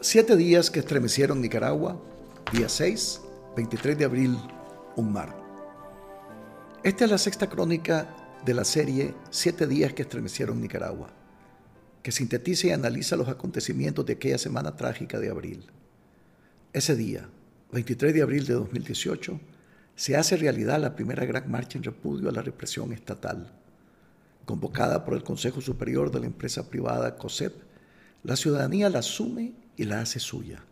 Siete días que estremecieron Nicaragua, día 6, 23 de abril, un mar. Esta es la sexta crónica de la serie Siete días que estremecieron Nicaragua, que sintetiza y analiza los acontecimientos de aquella semana trágica de abril. Ese día, 23 de abril de 2018, se hace realidad la primera gran marcha en repudio a la represión estatal. Convocada por el Consejo Superior de la empresa privada COSEP, la ciudadanía la asume y la hace suya.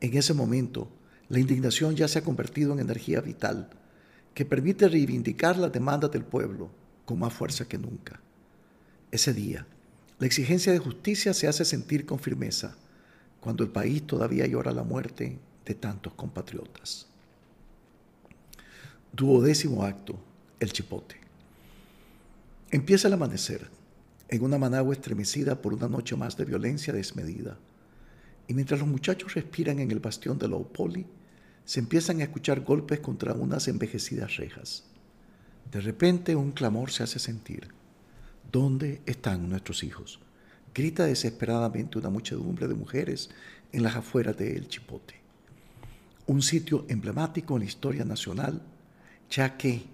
En ese momento, la indignación ya se ha convertido en energía vital que permite reivindicar las demandas del pueblo con más fuerza que nunca. Ese día, la exigencia de justicia se hace sentir con firmeza cuando el país todavía llora la muerte de tantos compatriotas. Duodécimo acto, el chipote. Empieza el amanecer, en una Managua estremecida por una noche más de violencia desmedida. Y mientras los muchachos respiran en el bastión de Laupoli, se empiezan a escuchar golpes contra unas envejecidas rejas. De repente un clamor se hace sentir. ¿Dónde están nuestros hijos? Grita desesperadamente una muchedumbre de mujeres en las afueras de El Chipote. Un sitio emblemático en la historia nacional, ya que,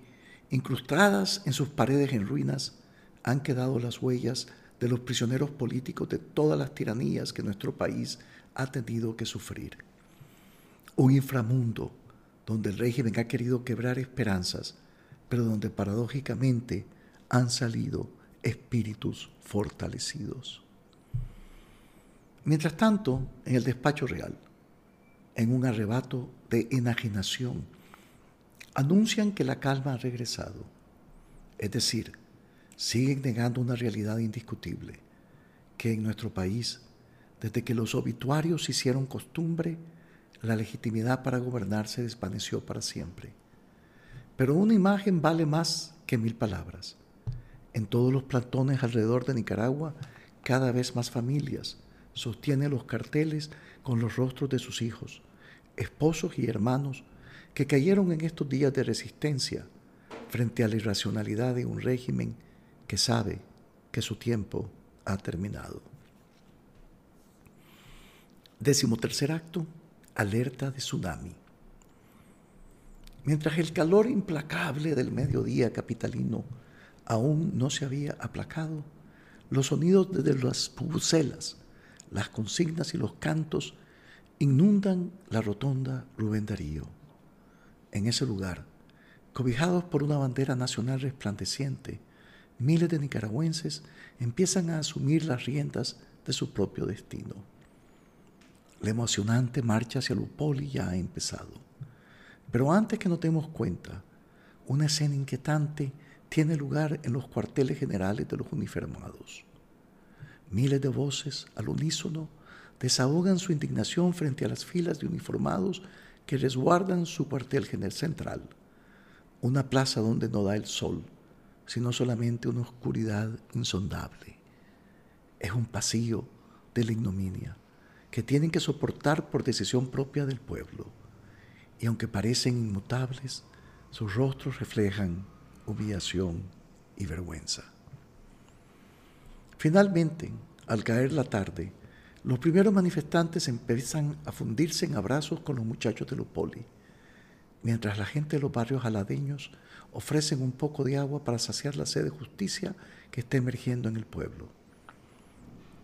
incrustadas en sus paredes en ruinas, han quedado las huellas de los prisioneros políticos de todas las tiranías que nuestro país ha tenido que sufrir. Un inframundo donde el régimen ha querido quebrar esperanzas, pero donde paradójicamente han salido espíritus fortalecidos. Mientras tanto, en el despacho real, en un arrebato de enajenación, anuncian que la calma ha regresado, es decir, siguen negando una realidad indiscutible, que en nuestro país, desde que los obituarios hicieron costumbre, la legitimidad para gobernar se desvaneció para siempre. Pero una imagen vale más que mil palabras. En todos los plantones alrededor de Nicaragua, cada vez más familias sostienen los carteles con los rostros de sus hijos, esposos y hermanos que cayeron en estos días de resistencia frente a la irracionalidad de un régimen que sabe que su tiempo ha terminado. Décimo tercer acto, alerta de tsunami. Mientras el calor implacable del mediodía capitalino aún no se había aplacado, los sonidos desde las pubucelas, las consignas y los cantos inundan la rotonda Rubén Darío. En ese lugar, cobijados por una bandera nacional resplandeciente, miles de nicaragüenses empiezan a asumir las riendas de su propio destino. La emocionante marcha hacia Lupoli ya ha empezado. Pero antes que nos demos cuenta, una escena inquietante tiene lugar en los cuarteles generales de los uniformados. Miles de voces al unísono desahogan su indignación frente a las filas de uniformados que resguardan su cuartel general central, una plaza donde no da el sol sino solamente una oscuridad insondable. Es un pasillo de la ignominia que tienen que soportar por decisión propia del pueblo. Y aunque parecen inmutables, sus rostros reflejan humillación y vergüenza. Finalmente, al caer la tarde, los primeros manifestantes empiezan a fundirse en abrazos con los muchachos de Lupoli mientras la gente de los barrios aladeños ofrecen un poco de agua para saciar la sed de justicia que está emergiendo en el pueblo.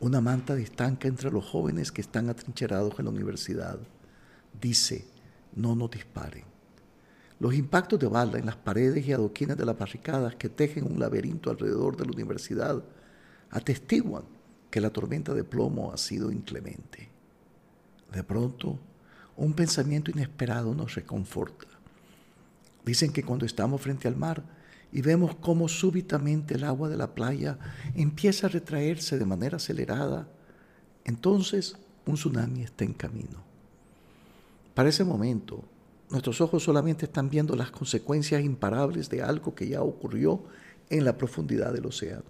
Una manta distanca entre los jóvenes que están atrincherados en la universidad. Dice, no nos disparen. Los impactos de bala en las paredes y adoquines de las barricadas que tejen un laberinto alrededor de la universidad atestiguan que la tormenta de plomo ha sido inclemente. De pronto, un pensamiento inesperado nos reconforta. Dicen que cuando estamos frente al mar y vemos cómo súbitamente el agua de la playa empieza a retraerse de manera acelerada, entonces un tsunami está en camino. Para ese momento, nuestros ojos solamente están viendo las consecuencias imparables de algo que ya ocurrió en la profundidad del océano,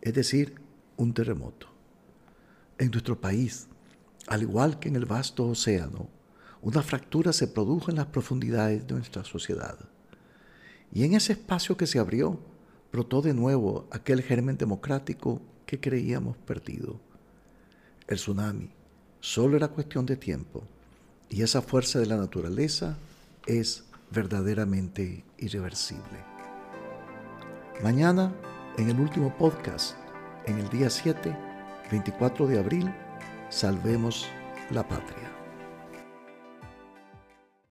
es decir, un terremoto. En nuestro país, al igual que en el vasto océano, una fractura se produjo en las profundidades de nuestra sociedad. Y en ese espacio que se abrió, brotó de nuevo aquel germen democrático que creíamos perdido. El tsunami, solo era cuestión de tiempo y esa fuerza de la naturaleza es verdaderamente irreversible. Mañana, en el último podcast, en el día 7, 24 de abril, salvemos la patria.